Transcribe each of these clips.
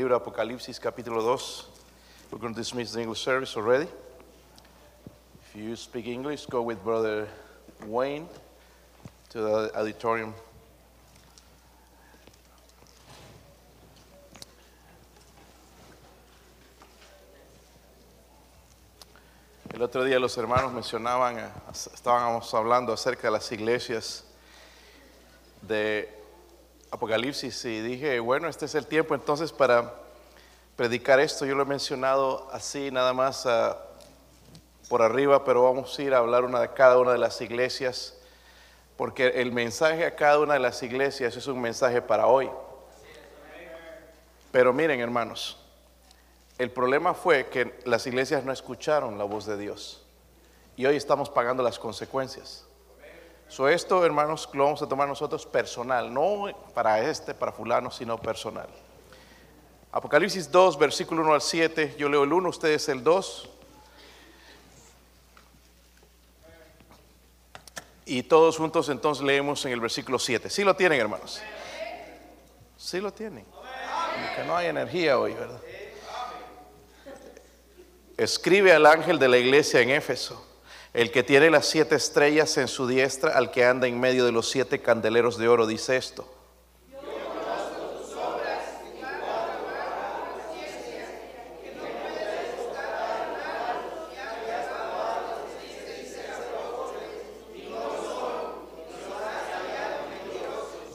libro de Apocalipsis capítulo 2. We're going to dismiss the English service already. If you speak English, go with Brother Wayne to the auditorium. El otro día los hermanos mencionaban, eh, estábamos hablando acerca de las iglesias de Apocalipsis y dije, bueno, este es el tiempo entonces para predicar esto. Yo lo he mencionado así nada más ah, por arriba, pero vamos a ir a hablar una de cada una de las iglesias, porque el mensaje a cada una de las iglesias es un mensaje para hoy. Pero miren, hermanos, el problema fue que las iglesias no escucharon la voz de Dios y hoy estamos pagando las consecuencias. So esto, hermanos, lo vamos a tomar nosotros personal, no para este, para fulano, sino personal. Apocalipsis 2, versículo 1 al 7, yo leo el 1, ustedes el 2. Y todos juntos entonces leemos en el versículo 7. ¿Sí lo tienen, hermanos? Sí lo tienen. Que no hay energía hoy, ¿verdad? Escribe al ángel de la iglesia en Éfeso el que tiene las siete estrellas en su diestra, al que anda en medio de los siete candeleros de oro, dice esto.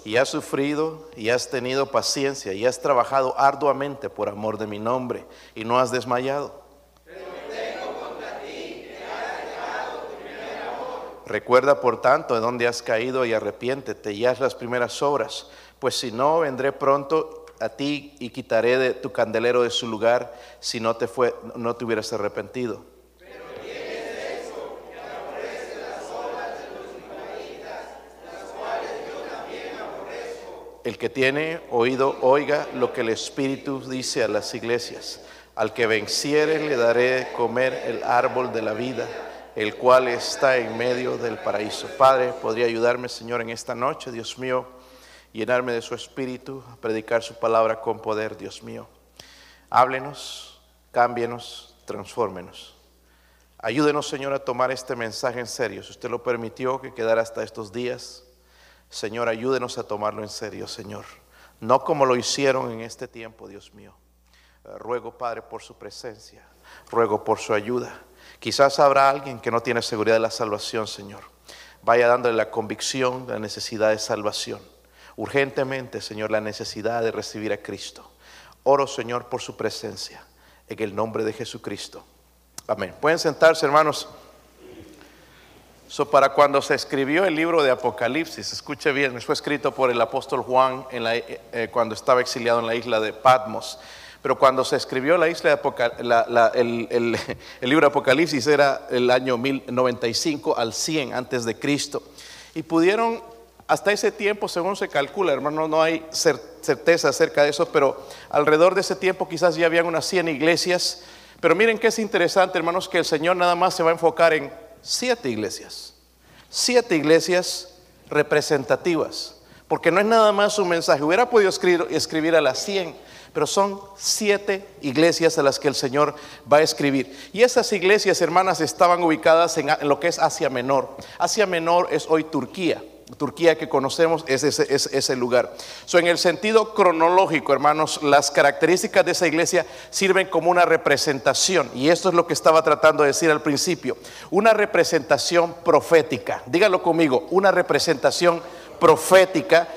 y has sufrido y has tenido paciencia y has trabajado arduamente por amor de mi nombre y no has desmayado. Recuerda, por tanto, de dónde has caído y arrepiéntete y haz las primeras obras, pues si no, vendré pronto a ti y quitaré de tu candelero de su lugar si no te, fue, no te hubieras arrepentido. El que tiene oído, oiga lo que el Espíritu dice a las iglesias. Al que venciere le daré comer el árbol de la vida el cual está en medio del paraíso. Padre, podría ayudarme, Señor, en esta noche, Dios mío, llenarme de su espíritu, predicar su palabra con poder, Dios mío. Háblenos, cámbienos, transfórmenos. Ayúdenos, Señor, a tomar este mensaje en serio. Si usted lo permitió que quedara hasta estos días, Señor, ayúdenos a tomarlo en serio, Señor. No como lo hicieron en este tiempo, Dios mío. Eh, ruego, Padre, por su presencia. Ruego por su ayuda. Quizás habrá alguien que no tiene seguridad de la salvación, Señor. Vaya dándole la convicción de la necesidad de salvación. Urgentemente, Señor, la necesidad de recibir a Cristo. Oro, Señor, por su presencia. En el nombre de Jesucristo. Amén. Pueden sentarse, hermanos. So, para cuando se escribió el libro de Apocalipsis, escuche bien, fue escrito por el apóstol Juan eh, eh, cuando estaba exiliado en la isla de Patmos. Pero cuando se escribió la isla el, libro de Apocalipsis era el año 1095 al 100 antes de Cristo. Y pudieron, hasta ese tiempo, según se calcula, hermano, no hay certeza acerca de eso, pero alrededor de ese tiempo quizás ya habían unas 100 iglesias. Pero miren que es interesante, hermanos, que el Señor nada más se va a enfocar en siete iglesias. Siete iglesias representativas. Porque no es nada más un mensaje. Hubiera podido escribir, escribir a las 100 pero son siete iglesias a las que el Señor va a escribir. Y esas iglesias, hermanas, estaban ubicadas en, lo que es Asia Menor. Asia Menor es hoy Turquía. Turquía que conocemos es ese, lugar. So, en el sentido cronológico, hermanos, las características de esa iglesia sirven como una representación. Y esto es lo que estaba tratando de decir al principio. Una representación profética. Dígalo conmigo, una representación profética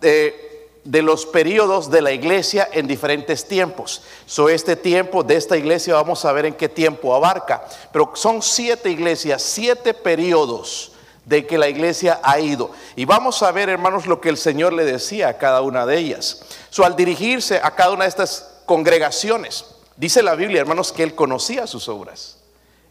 de de los periodos de la iglesia en diferentes tiempos. So, este tiempo de esta iglesia vamos a ver en qué tiempo abarca. Pero son siete iglesias, siete periodos de que la iglesia ha ido. Y vamos a ver, hermanos, lo que el Señor le decía a cada una de ellas. So, al dirigirse a cada una de estas congregaciones, dice la Biblia, hermanos, que Él conocía sus obras.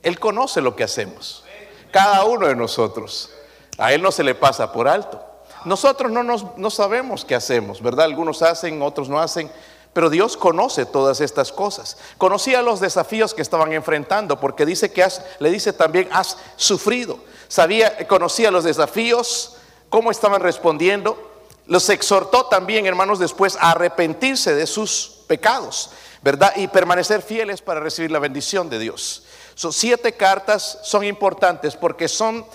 Él conoce lo que hacemos. Cada uno de nosotros. A Él no se le pasa por alto. Nosotros no, no sabemos qué hacemos, ¿verdad? Algunos hacen, otros no hacen. Pero Dios conoce todas estas cosas. Conocía los desafíos que estaban enfrentando, porque dice que has, le dice también, has sufrido. Sabía, conocía los desafíos, cómo estaban respondiendo. Los exhortó también, hermanos, después a arrepentirse de sus pecados, ¿verdad? Y permanecer fieles para recibir la bendición de Dios. Son siete cartas son importantes porque son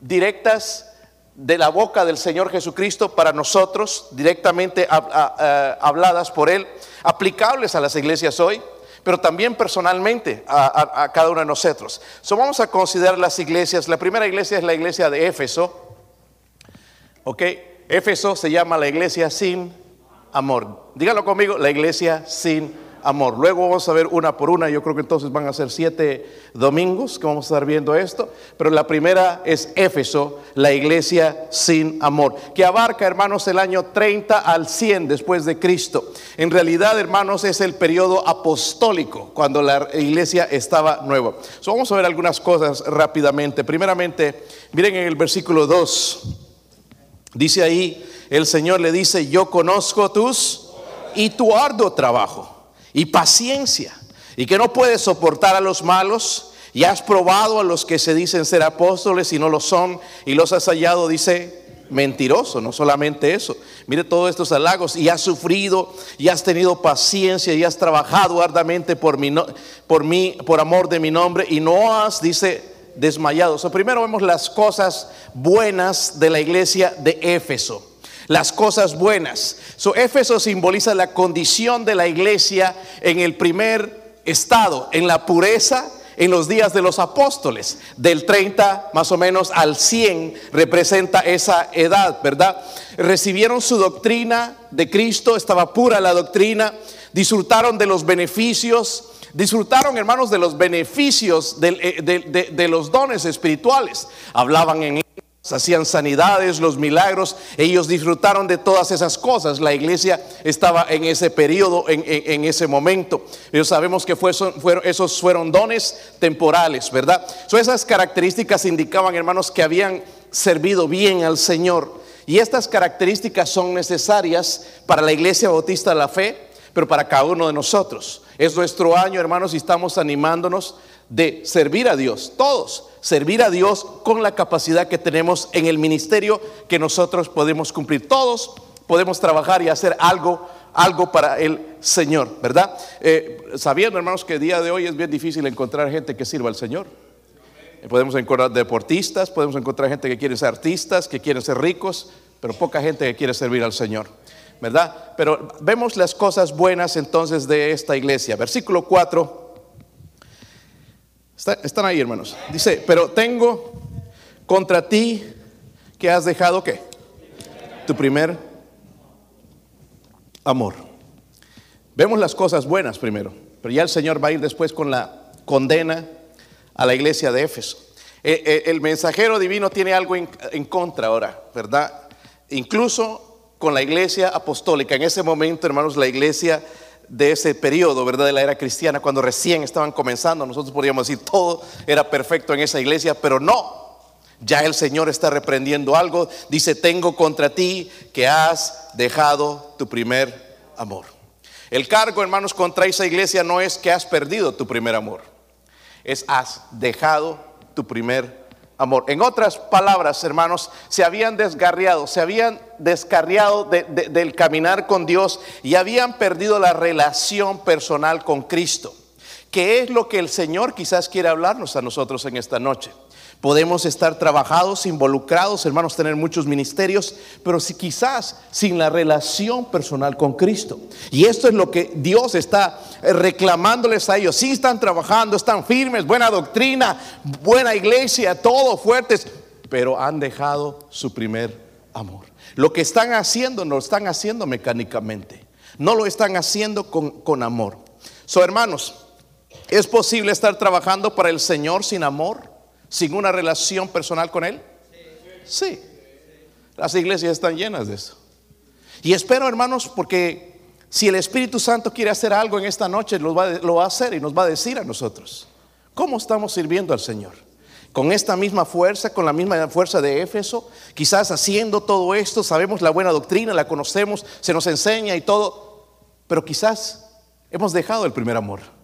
directas de la boca del Señor Jesucristo para nosotros, directamente habladas por Él, aplicables a las iglesias hoy, pero también personalmente a, cada uno de nosotros. So, vamos a considerar las iglesias. La primera iglesia es la iglesia de Éfeso. ¿Ok? Éfeso se llama la iglesia sin amor. Díganlo conmigo, la iglesia sin amor. Luego vamos a ver una por una. Yo creo que entonces van a ser siete domingos que vamos a estar viendo esto. Pero la primera es Éfeso, la iglesia sin amor, que abarca, hermanos, el año 30 al 100 después de Cristo. En realidad, hermanos, es el periodo apostólico, cuando la iglesia estaba nueva. vamos a ver algunas cosas rápidamente. Primeramente, miren en el versículo 2. Dice ahí, el Señor le dice, yo conozco tus y tu arduo trabajo y paciencia, y que no puedes soportar a los malos, y has probado a los que se dicen ser apóstoles y no lo son, y los has hallado, dice, mentiroso, no solamente eso. Mire todos estos halagos y has sufrido y has tenido paciencia y has trabajado arduamente por mi, por mí, por amor de mi nombre y no has, dice, desmayado. So, primero vemos las cosas buenas de la iglesia de Éfeso las cosas buenas. So, Éfeso simboliza la condición de la iglesia en el primer estado, en la pureza, en los días de los apóstoles. Del 30 más o menos al 100 representa esa edad, ¿verdad? Recibieron su doctrina de Cristo, estaba pura la doctrina, disfrutaron de los beneficios. Disfrutaron, hermanos, de los beneficios eh, de, de los dones espirituales. Hablaban en hacían sanidades, los milagros, ellos disfrutaron de todas esas cosas. La iglesia estaba en ese periodo, en, ese momento. Pero sabemos que fueron, esos fueron dones temporales, ¿verdad? So, esas características indicaban, hermanos, que habían servido bien al Señor. Y estas características son necesarias para la iglesia bautista de la fe, pero para cada uno de nosotros. Es nuestro año, hermanos, y estamos animándonos de servir a Dios, todos, servir a Dios con la capacidad que tenemos en el ministerio que nosotros podemos cumplir. Todos podemos trabajar y hacer algo, algo para el Señor, ¿verdad? Eh, sabiendo, hermanos, que el día de hoy es bien difícil encontrar gente que sirva al Señor. Podemos encontrar deportistas, podemos encontrar gente que quiere ser artistas, que quieren ser ricos, pero poca gente que quiere servir al Señor. ¿Verdad? Pero vemos las cosas buenas entonces de esta iglesia. Versículo 4 están ahí, hermanos. Dice, pero tengo contra ti que has dejado qué? Tu primer amor. Vemos las cosas buenas primero, pero ya el Señor va a ir después con la condena a la iglesia de Éfeso. Eh, eh, el, mensajero divino tiene algo en contra ahora, ¿verdad? Incluso con la iglesia apostólica. En ese momento, hermanos, la iglesia de ese periodo, ¿verdad? De la era cristiana, cuando recién estaban comenzando. Nosotros podríamos decir todo era perfecto en esa iglesia, pero no. Ya el Señor está reprendiendo algo. Dice, tengo contra ti que has dejado tu primer amor. El cargo, hermanos, contra esa iglesia no es que has perdido tu primer amor. Es has dejado tu primer amor. En otras palabras, hermanos, se habían desgarriado, se habían descarriado del caminar con Dios y habían perdido la relación personal con Cristo. ¿Qué es lo que el Señor quizás quiere hablarnos a nosotros en esta noche? Podemos estar trabajados, involucrados, hermanos, tener muchos ministerios, pero si quizás sin la relación personal con Cristo. Y esto es lo que Dios está eh, reclamándoles a ellos. Sí están trabajando, están firmes, buena doctrina, buena iglesia, todo fuertes, pero han dejado su primer amor. Lo que están haciendo no lo están haciendo mecánicamente, no lo están haciendo con, con amor. So, hermanos, ¿es posible estar trabajando para el Señor sin amor? Sin una relación personal con Él? Sí. Las iglesias están llenas de eso. Y espero, hermanos, porque si el Espíritu Santo quiere hacer algo en esta noche, lo va, va a hacer y nos va a decir a nosotros. ¿Cómo estamos sirviendo al Señor? Con esta misma fuerza, con la misma fuerza de Éfeso, quizás haciendo todo esto, sabemos la buena doctrina, la conocemos, se nos enseña y todo, pero quizás hemos dejado el primer amor.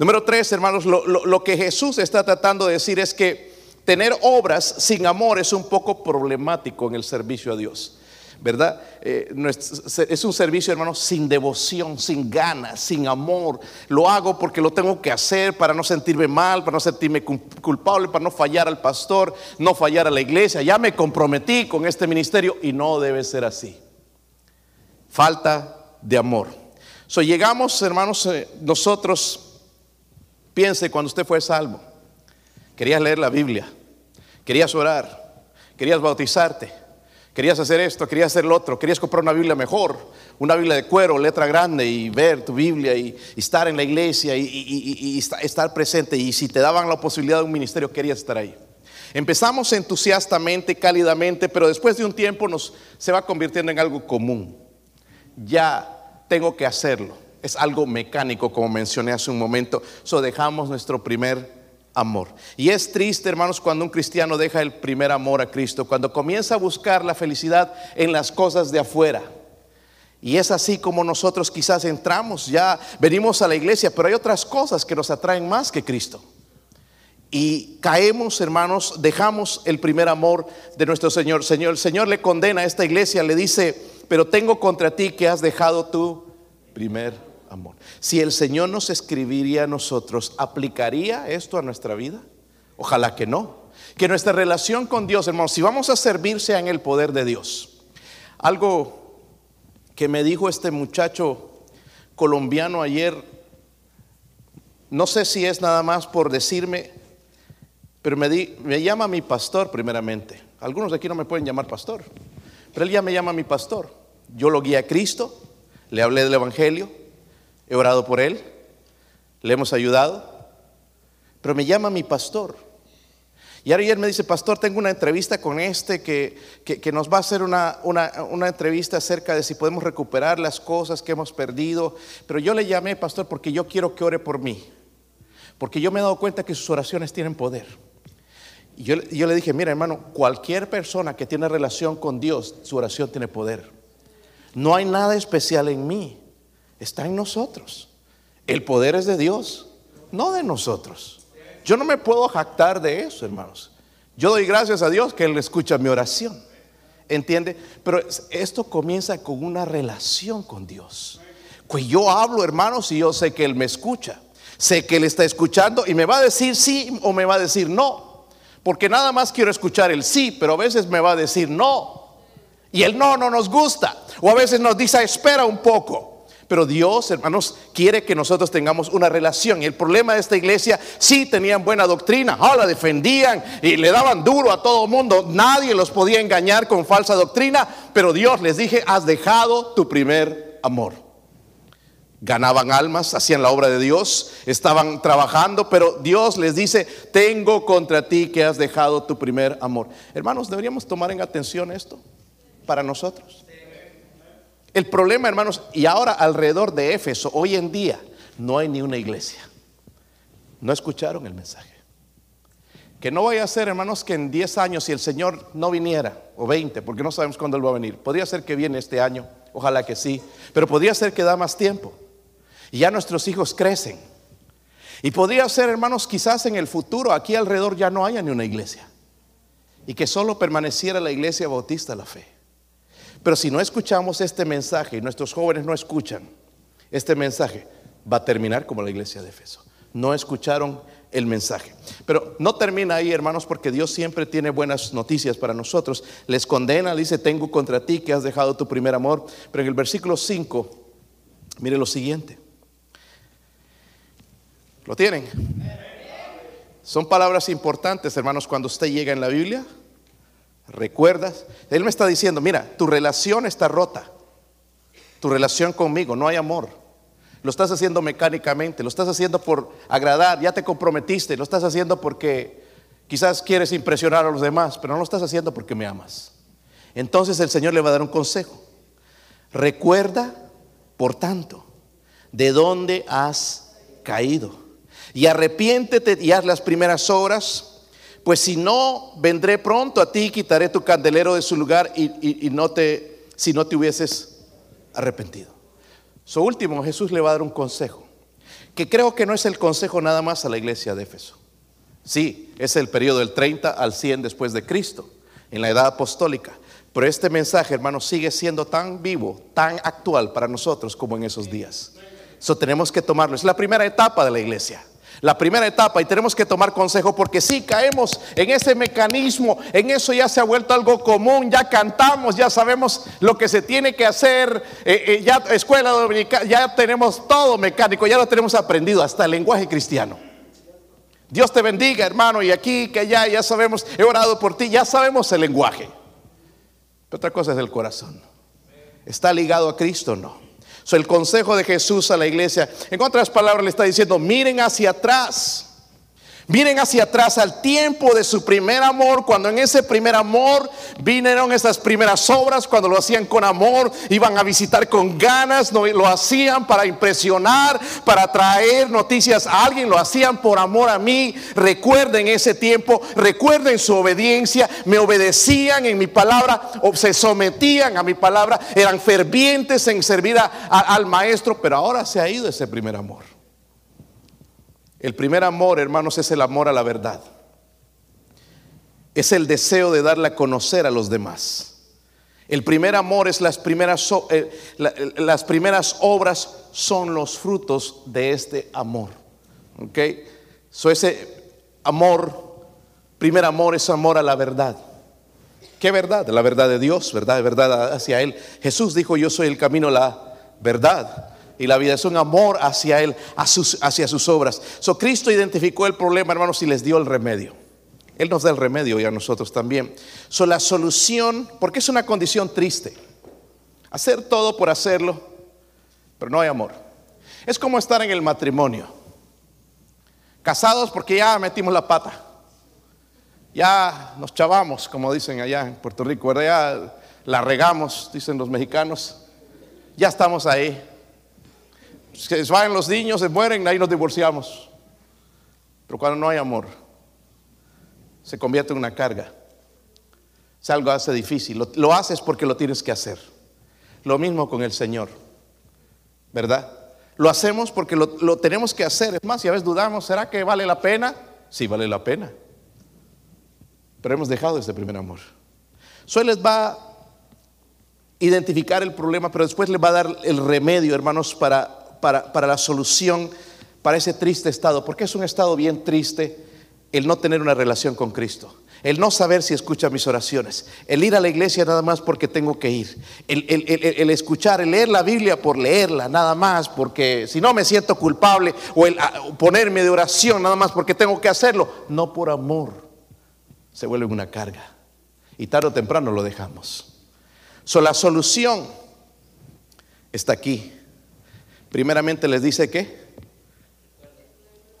Número tres, hermanos, lo, que Jesús está tratando de decir es que tener obras sin amor es un poco problemático en el servicio a Dios. ¿verdad? Eh, es un servicio, hermanos, sin devoción, sin ganas, sin amor. Lo hago porque lo tengo que hacer para no sentirme mal, para no sentirme culpable, para no fallar al pastor, no fallar a la iglesia. Ya me comprometí con este ministerio y no debe ser así. Falta de amor. So, llegamos, hermanos, eh, nosotros, piense cuando usted fue salvo, querías leer la Biblia, querías orar, querías bautizarte Querías hacer esto, querías hacer lo otro, querías comprar una Biblia mejor, una Biblia de cuero, letra grande y ver tu Biblia y, estar en la iglesia y, estar presente. Y si te daban la posibilidad de un ministerio, querías estar ahí. Empezamos entusiastamente, cálidamente, pero después de un tiempo nos, se va convirtiendo en algo común. Ya tengo que hacerlo. Es algo mecánico, como mencioné hace un momento. So dejamos nuestro primer amor. Y es triste, hermanos, cuando un cristiano deja el primer amor a Cristo, cuando comienza a buscar la felicidad en las cosas de afuera. Y es así como nosotros quizás entramos, ya venimos a la iglesia, pero hay otras cosas que nos atraen más que Cristo. Y caemos, hermanos, dejamos el primer amor de nuestro Señor. Señor, el Señor le condena a esta iglesia, le dice, pero tengo contra ti que has dejado tu primer amor. Si el Señor nos escribiría a nosotros, ¿aplicaría esto a nuestra vida? Ojalá que no. Que nuestra relación con Dios, hermanos, si vamos a servir sea en el poder de Dios. Algo que me dijo este muchacho colombiano ayer, no sé si es nada más por decirme, pero me, me llama mi pastor primeramente. Algunos de aquí no me pueden llamar pastor, pero él ya me llama mi pastor. Yo lo guía a Cristo, le hablé del Evangelio, He orado por él, le hemos ayudado, pero me llama mi pastor. Y ayer me dice, pastor, tengo una entrevista con este que, nos va a hacer una, una, entrevista acerca de si podemos recuperar las cosas que hemos perdido. Pero yo le llamé, pastor, porque yo quiero que ore por mí. Porque yo me he dado cuenta que sus oraciones tienen poder. Y yo, yo le dije, mira hermano, cualquier persona que tiene relación con Dios, su oración tiene poder. No hay nada especial en mí está en nosotros. El poder es de Dios, no de nosotros. Yo no me puedo jactar de eso, hermanos. Yo doy gracias a Dios que Él escucha mi oración. ¿Entiende? Pero esto comienza con una relación con Dios. Pues yo hablo, hermanos, y yo sé que Él me escucha. Sé que Él está escuchando y me va a decir sí o me va a decir no. Porque nada más quiero escuchar el sí, pero a veces me va a decir no. Y el no no nos gusta. O a veces nos dice espera un poco. Pero Dios, hermanos, quiere que nosotros tengamos una relación. Y el problema de esta iglesia, sí tenían buena doctrina, oh, la defendían y le daban duro a todo mundo. Nadie los podía engañar con falsa doctrina. Pero Dios les dije, has dejado tu primer amor. Ganaban almas, hacían la obra de Dios, estaban trabajando, pero Dios les dice, tengo contra ti que has dejado tu primer amor. Hermanos, deberíamos tomar en atención esto para nosotros. El problema, hermanos, y ahora alrededor de Éfeso, hoy en día, no hay ni una iglesia. No escucharon el mensaje. Que no vaya a ser, hermanos, que en 10 años, si el Señor no viniera, o 20, porque no sabemos cuándo Él va a venir, podría ser que viene este año, ojalá que sí, pero podría ser que da más tiempo. Y ya nuestros hijos crecen. Y podría ser, hermanos, quizás en el futuro, aquí alrededor ya no haya ni una iglesia. Y que solo permaneciera la iglesia bautista la fe. Pero si no escuchamos este mensaje y nuestros jóvenes no escuchan este mensaje, va a terminar como la iglesia de Efeso. No escucharon el mensaje. Pero no termina ahí, hermanos, porque Dios siempre tiene buenas noticias para nosotros. Les condena, dice, tengo contra ti que has dejado tu primer amor. Pero en el versículo 5, mire lo siguiente. ¿Lo tienen? Son palabras importantes, hermanos, cuando usted llega en la Biblia. ¿Recuerdas? Él me está diciendo, mira, tu relación está rota. Tu relación conmigo, no hay amor. Lo estás haciendo mecánicamente, lo estás haciendo por agradar, ya te comprometiste, lo estás haciendo porque quizás quieres impresionar a los demás, pero no lo estás haciendo porque me amas. Entonces el Señor le va a dar un consejo. Recuerda, por tanto, de dónde has caído. Y arrepiéntete y haz las primeras obras pues si no, vendré pronto a ti, quitaré tu candelero de su lugar y, no te, si no te hubieses arrepentido. Su último, Jesús le va a dar un consejo, que creo que no es el consejo nada más a la iglesia de Éfeso. Sí, es el periodo del 30 al 100 después de Cristo, en la edad apostólica. Pero este mensaje, hermanos, sigue siendo tan vivo, tan actual para nosotros como en esos días. Eso tenemos que tomarlo. Es la primera etapa de la iglesia. La primera etapa y tenemos que tomar consejo porque si caemos en ese mecanismo, en eso ya se ha vuelto algo común, ya cantamos, ya sabemos lo que se tiene que hacer, eh, eh, ya escuela dominicana, ya tenemos todo mecánico, ya lo tenemos aprendido, hasta el lenguaje cristiano. Dios te bendiga, hermano, y aquí, que allá, ya sabemos, he orado por ti, ya sabemos el lenguaje. Pero otra cosa es el corazón. ¿Está ligado a Cristo o no? el consejo de Jesús a la iglesia, en otras palabras, le está diciendo, miren hacia atrás. Miren hacia atrás al tiempo de su primer amor, cuando en ese primer amor vinieron esas primeras obras, cuando lo hacían con amor, iban a visitar con ganas, no, lo hacían para impresionar, para traer noticias a alguien, lo hacían por amor a mí. Recuerden ese tiempo, recuerden su obediencia, me obedecían en mi palabra, se sometían a mi palabra, eran fervientes en servir al maestro, pero ahora se ha ido ese primer amor. El primer amor, hermanos, es el amor a la verdad. Es el deseo de darle a conocer a los demás. El primer amor es las primeras, eh, las primeras obras son los frutos de este amor. ¿Ok? So ese amor, primer amor es amor a la verdad. ¿Qué verdad? La verdad de Dios, verdad, verdad hacia Él. Jesús dijo, yo soy el camino, la verdad y la vida. Es un amor hacia Él, hacia sus obras. So, Cristo identificó el problema, hermanos, y les dio el remedio. Él nos da el remedio y a nosotros también. So, la solución, porque es una condición triste. Hacer todo por hacerlo, pero no hay amor. Es como estar en el matrimonio. Casados porque ya metimos la pata. Ya nos chavamos, como dicen allá en Puerto Rico, Ya la regamos, dicen los mexicanos. Ya estamos ahí se van los niños, se mueren, ahí nos divorciamos. Pero cuando no hay amor, se convierte en una carga. Es algo hace difícil. Lo, haces porque lo tienes que hacer. Lo mismo con el Señor, ¿verdad? Lo hacemos porque lo, lo tenemos que hacer. Es más, si a veces dudamos, ¿será que vale la pena? Sí, vale la pena. Pero hemos dejado ese primer amor. Eso les va a identificar el problema, pero después les va a dar el remedio, hermanos, para para, la solución para ese triste estado, porque es un estado bien triste el no tener una relación con Cristo. El no saber si escucha mis oraciones. El ir a la iglesia nada más porque tengo que ir. El, escuchar, el leer la Biblia por leerla nada más porque si no me siento culpable. O el ponerme de oración nada más porque tengo que hacerlo. No por amor. Se vuelve una carga. Y tarde o temprano lo dejamos. So, la solución está aquí. Primeramente les dice que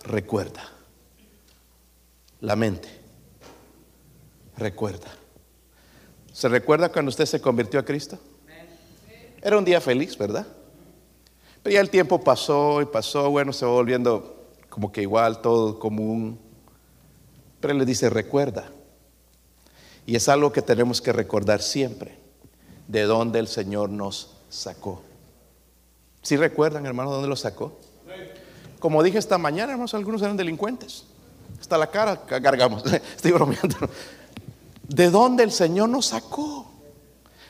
recuerda. La mente. Recuerda. ¿Se recuerda cuando usted se convirtió a Cristo? Era un día feliz, ¿verdad? Pero ya el tiempo pasó y pasó, bueno, se va volviendo como que igual, todo común. Pero él le dice, recuerda. Y es algo que tenemos que recordar siempre, de dónde el Señor nos sacó. Si recuerdan, hermano, dónde lo sacó? Como dije esta mañana, hermanos, algunos eran delincuentes. Hasta la cara cargamos. Estoy bromeando. ¿De dónde el Señor nos sacó?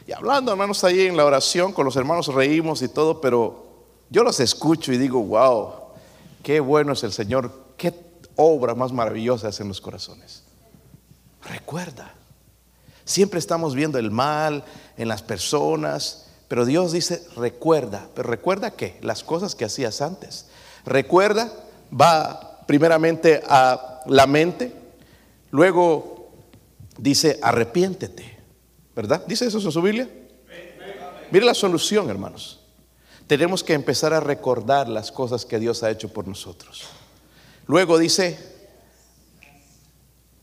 Y hablando, hermanos, ahí en la oración, con los hermanos reímos y todo, pero yo los escucho y digo, wow, qué bueno es el Señor, qué obra más maravillosa hace en los corazones. Recuerda, siempre estamos viendo el mal en las personas, pero Dios dice, recuerda, pero recuerda qué, las cosas que hacías antes. Recuerda, va primeramente a la mente, luego dice, arrepiéntete, ¿verdad? ¿Dice eso en su Biblia? Mire la solución, hermanos. Tenemos que empezar a recordar las cosas que Dios ha hecho por nosotros. Luego dice,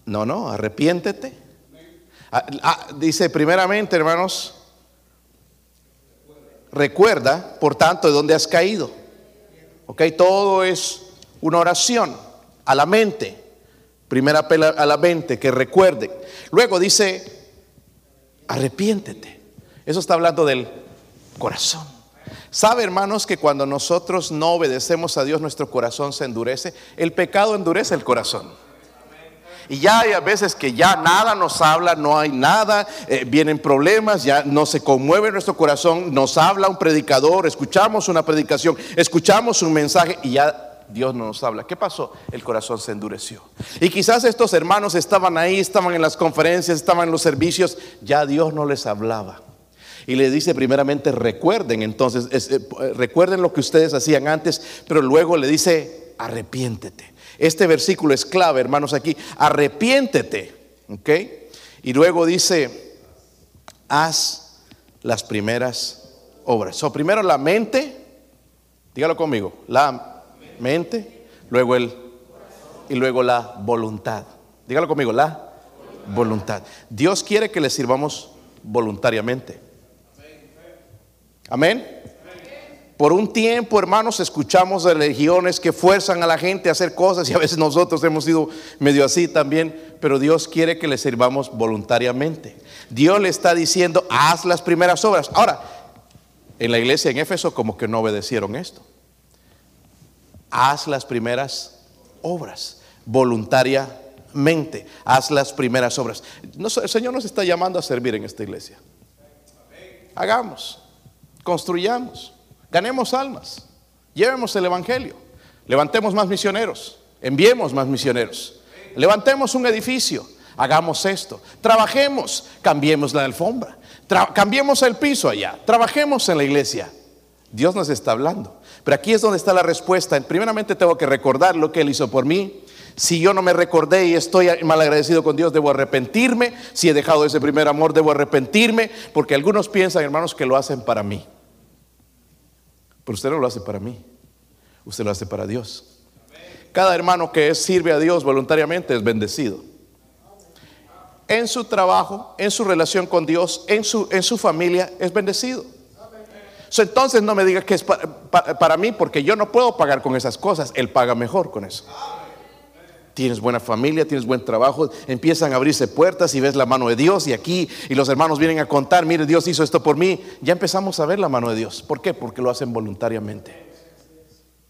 no, no, arrepiéntete. Ah, ah, dice primeramente, hermanos, Recuerda, por tanto, de dónde has caído. Ok, todo es una oración a la mente. Primera apela a la mente, que recuerde. Luego dice, arrepiéntete. Eso está hablando del corazón. ¿Sabe, hermanos, que cuando nosotros no obedecemos a Dios, nuestro corazón se endurece? El pecado endurece el corazón. Y ya hay a veces que ya nada nos habla, no hay nada, eh, vienen problemas, ya no se conmueve nuestro corazón, nos habla un predicador, escuchamos una predicación, escuchamos un mensaje y ya Dios no nos habla. ¿Qué pasó? El corazón se endureció. Y quizás estos hermanos estaban ahí, estaban en las conferencias, estaban en los servicios, ya Dios no les hablaba. Y le dice primeramente, recuerden entonces, eh, recuerden lo que ustedes hacían antes, pero luego le dice, arrepiéntete. Este versículo es clave, hermanos, aquí, arrepiéntete, ¿ok? Y luego dice, haz las primeras obras. O primero la mente, dígalo conmigo, la mente, luego el y luego la voluntad. Dígalo conmigo, la voluntad. Dios quiere que le sirvamos voluntariamente. Amén. Por un tiempo, hermanos, escuchamos de religiones que fuerzan a la gente a hacer cosas y a veces nosotros hemos sido medio así también, pero Dios quiere que le sirvamos voluntariamente. Dios le está diciendo, haz las primeras obras. Ahora, en la iglesia en Éfeso como que no obedecieron esto haz las primeras obras voluntariamente. Haz las primeras obras. el Señor nos está llamando a servir en esta iglesia. Hagamos, construyamos, ganemos almas, llevemos el Evangelio, levantemos más misioneros, enviemos más misioneros, levantemos un edificio, hagamos esto, trabajemos, cambiemos la alfombra, cambiemos el piso allá, trabajemos en la iglesia. Dios nos está hablando. Pero aquí es donde está la respuesta. Primeramente tengo que recordar lo que Él hizo por mí. Si yo no me recordé y estoy mal agradecido con Dios, debo arrepentirme. Si he dejado ese primer amor, debo arrepentirme. Porque algunos piensan, hermanos, que lo hacen para mí. Pero usted no lo hace para mí. Usted lo hace para Dios. Cada hermano que sirve a Dios voluntariamente es bendecido. En su trabajo, en su relación con Dios, en su, en su familia, es bendecido entonces no me diga que es para, mí, porque yo no puedo pagar con esas cosas. Él paga mejor con eso. Tienes buena familia, tienes buen trabajo, empiezan a abrirse puertas y ves la mano de Dios y aquí y los hermanos vienen a contar, mire, Dios hizo esto por mí. Ya empezamos a ver la mano de Dios. ¿Por qué? Porque lo hacen voluntariamente.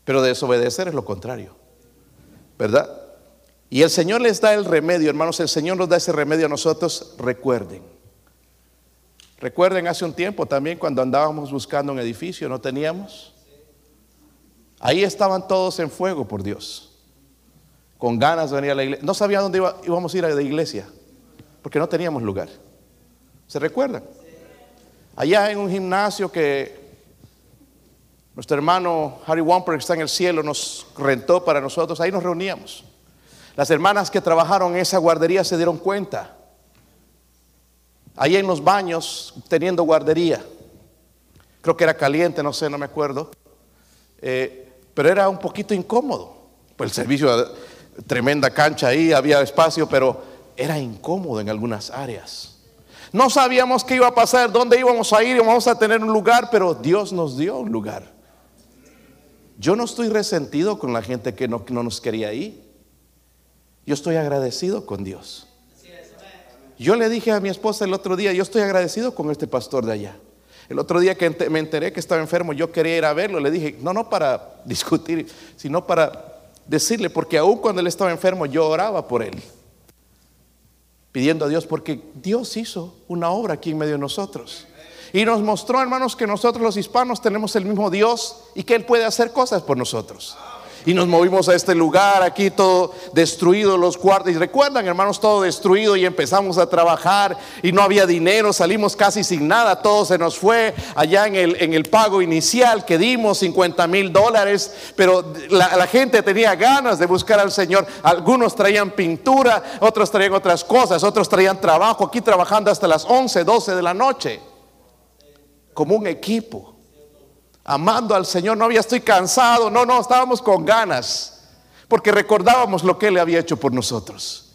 Pero desobedecer es lo contrario. ¿Verdad? Y el Señor les da el remedio, hermanos, el Señor nos da ese remedio a nosotros, recuerden. Recuerden hace un tiempo también cuando andábamos buscando un edificio, no teníamos. Ahí estaban todos en fuego por Dios, con ganas de venir a la iglesia. No sabía dónde íbamos a ir a la iglesia, porque no teníamos lugar. ¿Se recuerdan? Allá en un gimnasio que nuestro hermano Harry Wamper, que está en el cielo, nos rentó para nosotros, ahí nos reuníamos. Las hermanas que trabajaron en esa guardería se dieron cuenta ahí en los baños teniendo guardería. Creo que era caliente, no sé, no me acuerdo. Eh, pero era un poquito incómodo. Pues el servicio, tremenda cancha ahí, había espacio, pero era incómodo en algunas áreas. No sabíamos qué iba a pasar, dónde íbamos a ir, íbamos a tener un lugar, pero Dios nos dio un lugar. Yo no estoy resentido con la gente que no, no nos quería ir. Yo estoy agradecido con Dios. Yo le dije a mi esposa el otro día, yo estoy agradecido con este pastor de allá. El otro día que me enteré que estaba enfermo, yo quería ir a verlo. Le dije, no, no para discutir, sino para decirle, porque aún cuando él estaba enfermo, yo oraba por él. Pidiendo a Dios, porque Dios hizo una obra aquí en medio de nosotros. Y nos mostró, hermanos, que nosotros los hispanos tenemos el mismo Dios y que Él puede hacer cosas por nosotros y nos movimos a este lugar, aquí todo destruido, los cuartos. Y recuerdan, hermanos, todo destruido y empezamos a trabajar y no había dinero, salimos casi sin nada, todo se nos fue allá en el, en el pago inicial que dimos, 50 mil dólares, pero la, la gente tenía ganas de buscar al Señor. Algunos traían pintura, otros traían otras cosas, otros traían trabajo, aquí trabajando hasta las 11, 12 de la noche, como un equipo amando al Señor. No había estoy cansado, no, no, estábamos con ganas, porque recordábamos lo que Él había hecho por nosotros.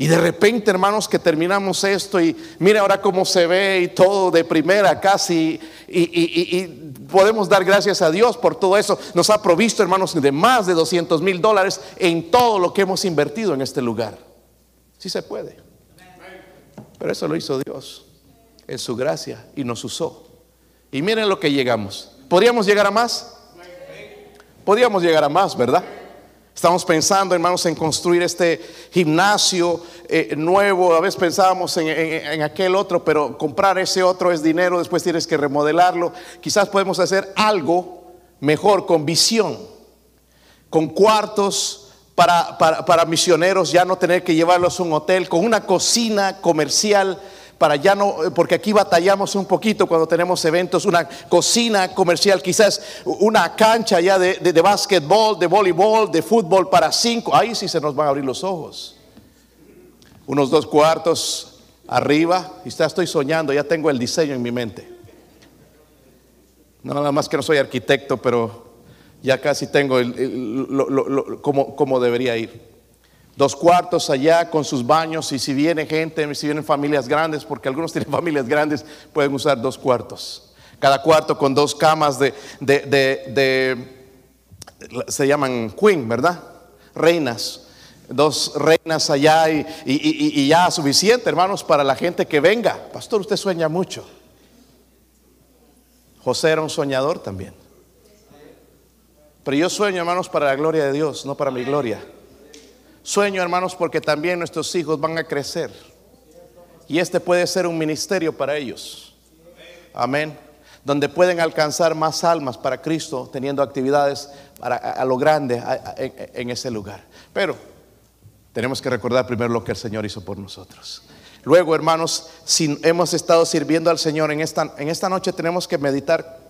Y de repente, hermanos, que terminamos esto y mire ahora cómo se ve y todo de primera casi. Y, podemos dar gracias a Dios por todo eso. Nos ha provisto, hermanos, de más de 200 mil dólares en todo lo que hemos invertido en este lugar. Sí se puede. Pero eso lo hizo Dios en su gracia y nos usó. Y miren lo que llegamos. ¿Podríamos llegar a más? Podríamos llegar a más, ¿verdad? Estamos pensando, hermanos, en construir este gimnasio eh, nuevo. A veces pensábamos en, en, aquel otro, pero comprar ese otro es dinero, después tienes que remodelarlo. Quizás podemos hacer algo mejor, con visión, con cuartos para, para, para misioneros, ya no tener que llevarlos a un hotel, con una cocina comercial para ya no, porque aquí batallamos un poquito cuando tenemos eventos, una cocina comercial, quizás una cancha ya de, de, de básquetbol, de voleibol, de fútbol para cinco, ahí sí se nos van a abrir los ojos. Unos dos cuartos arriba, y ya estoy soñando, ya tengo el diseño en mi mente. No, nada más que no soy arquitecto, pero ya casi tengo el, el, como debería ir dos cuartos allá con sus baños y si viene gente, si vienen familias grandes, porque algunos tienen familias grandes, pueden usar dos cuartos. Cada cuarto con dos camas de, de, de, se llaman queen, ¿verdad? Reinas. Dos reinas allá y, y, y, y, ya suficiente, hermanos, para la gente que venga. Pastor, usted sueña mucho. José era un soñador también. Pero yo sueño, hermanos, para la gloria de Dios, no para mi gloria. Sueño, hermanos, porque también nuestros hijos van a crecer. Y este puede ser un ministerio para ellos. Amén. Donde pueden alcanzar más almas para Cristo, teniendo actividades para, a, lo grande en ese lugar. Pero tenemos que recordar primero lo que el Señor hizo por nosotros. Luego, hermanos, si hemos estado sirviendo al Señor en esta, en esta noche, tenemos que meditar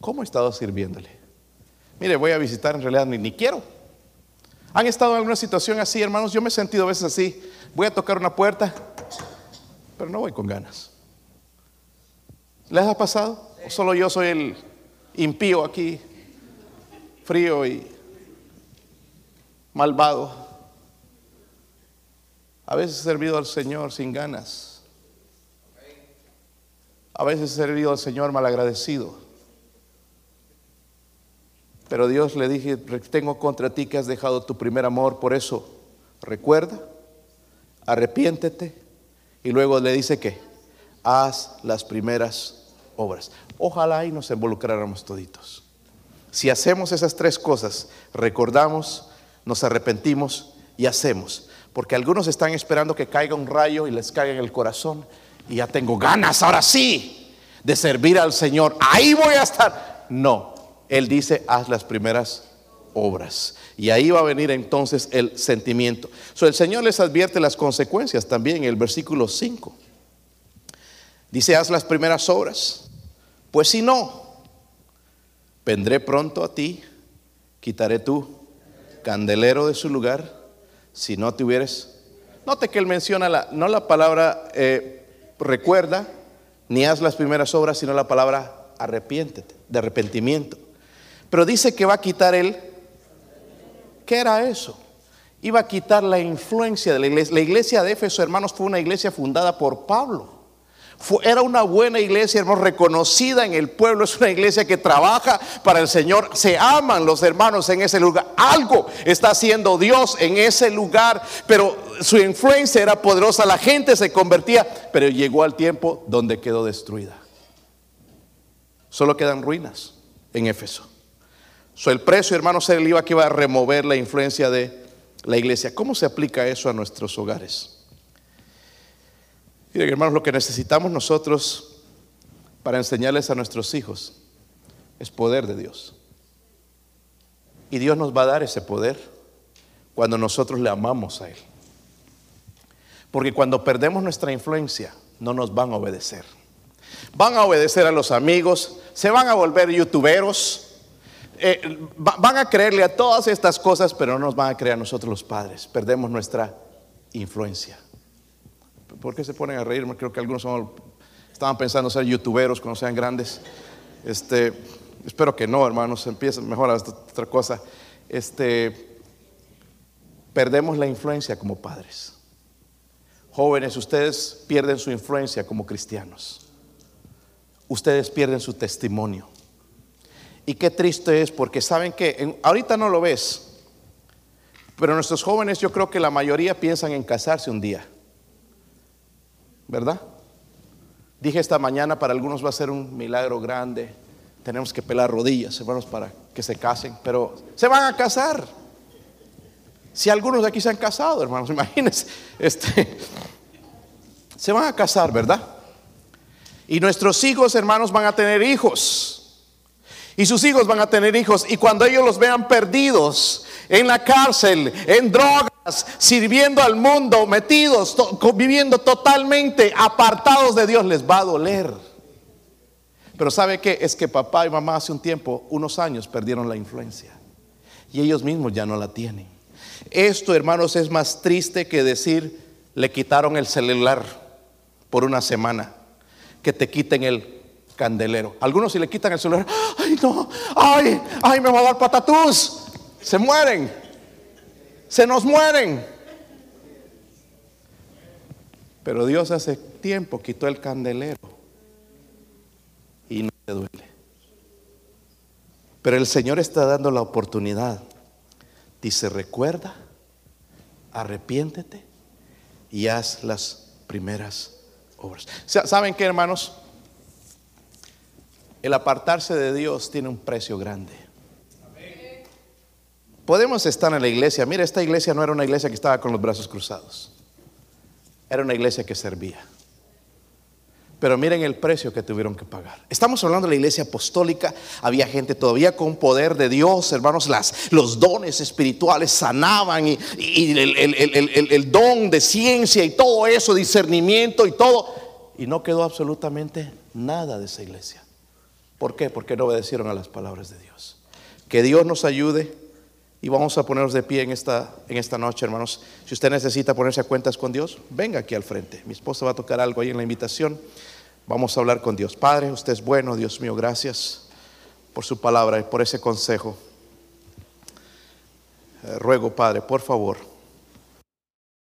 cómo he estado sirviéndole. Mire, voy a visitar, en realidad ni, ni quiero. ¿Han estado en alguna situación así, hermanos? Yo me he sentido a veces así. Voy a tocar una puerta, pero no voy con ganas. ¿Les ha pasado? ¿O solo yo soy el impío aquí, frío y malvado? A veces he servido al Señor sin ganas. A veces he servido al Señor malagradecido. Pero Dios le dije, tengo contra ti que has dejado tu primer amor, por eso recuerda, arrepiéntete y luego le dice que haz las primeras obras. Ojalá y nos involucráramos toditos. Si hacemos esas tres cosas, recordamos, nos arrepentimos y hacemos. Porque algunos están esperando que caiga un rayo y les caiga en el corazón y ya tengo ganas ahora sí de servir al Señor. Ahí voy a estar. No, él dice, haz las primeras obras. Y ahí va a venir entonces el sentimiento. So, el Señor les advierte las consecuencias también en el versículo 5. Dice, haz las primeras obras. Pues si no, vendré pronto a ti, quitaré tu candelero de su lugar, si no te hubieres... Note que él menciona la, no la palabra eh, recuerda, ni haz las primeras obras, sino la palabra arrepiéntete, de arrepentimiento. Pero dice que va a quitar él. ¿Qué era eso? Iba a quitar la influencia de la iglesia. La iglesia de Éfeso, hermanos, fue una iglesia fundada por Pablo. Era una buena iglesia, hermanos, reconocida en el pueblo. Es una iglesia que trabaja para el Señor. Se aman los hermanos en ese lugar. Algo está haciendo Dios en ese lugar, pero su influencia era poderosa. La gente se convertía, pero llegó al tiempo donde quedó destruida. Solo quedan ruinas en Éfeso. So, el precio, hermanos, era el IVA que iba a remover la influencia de la iglesia. ¿Cómo se aplica eso a nuestros hogares? Miren, hermanos, lo que necesitamos nosotros para enseñarles a nuestros hijos es poder de Dios. Y Dios nos va a dar ese poder cuando nosotros le amamos a Él. Porque cuando perdemos nuestra influencia, no nos van a obedecer. Van a obedecer a los amigos, se van a volver youtuberos, eh, van a creerle a todas estas cosas, pero no nos van a creer a nosotros los padres. Perdemos nuestra influencia. ¿Por qué se ponen a reír? Creo que algunos estaban pensando ser youtuberos cuando sean grandes. Este, espero que no, hermanos. Empiecen mejor a otra cosa. Este, perdemos la influencia como padres. Jóvenes, ustedes pierden su influencia como cristianos. Ustedes pierden su testimonio. Y qué triste es porque saben que ahorita no lo ves, pero nuestros jóvenes yo creo que la mayoría piensan en casarse un día. ¿Verdad? Dije esta mañana, para algunos va a ser un milagro grande. Tenemos que pelar rodillas, hermanos, para que se casen, pero se van a casar. Si algunos de aquí se han casado, hermanos, imagínense, este, se van a casar, ¿verdad? Y nuestros hijos, hermanos, van a tener hijos. Y sus hijos van a tener hijos. Y cuando ellos los vean perdidos en la cárcel, en drogas, sirviendo al mundo, metidos, viviendo totalmente apartados de Dios, les va a doler. Pero ¿sabe qué? Es que papá y mamá hace un tiempo, unos años, perdieron la influencia. Y ellos mismos ya no la tienen. Esto, hermanos, es más triste que decir, le quitaron el celular por una semana, que te quiten el candelero. Algunos si le quitan el celular, ay no, ay, ay, me va a dar patatús. Se mueren, se nos mueren. Pero Dios hace tiempo quitó el candelero y no te duele. Pero el Señor está dando la oportunidad. Dice, recuerda, arrepiéntete y haz las primeras obras. ¿Saben qué, hermanos? El apartarse de Dios tiene un precio grande. Podemos estar en la iglesia. Mira, esta iglesia no era una iglesia que estaba con los brazos cruzados. Era una iglesia que servía. Pero miren el precio que tuvieron que pagar. Estamos hablando de la iglesia apostólica. Había gente todavía con poder de Dios, hermanos. Las, los dones espirituales sanaban y, el, el, don de ciencia y todo eso, discernimiento y todo. Y no quedó absolutamente nada de esa iglesia. ¿Por qué? Porque no obedecieron a las palabras de Dios. Que Dios nos ayude y vamos a ponernos de pie en esta, en esta noche, hermanos. Si usted necesita ponerse a cuentas con Dios, venga aquí al frente. Mi esposa va a tocar algo ahí en la invitación. Vamos a hablar con Dios. Padre, usted es bueno, Dios mío, gracias por su palabra y por ese consejo. Eh, ruego, Padre, por favor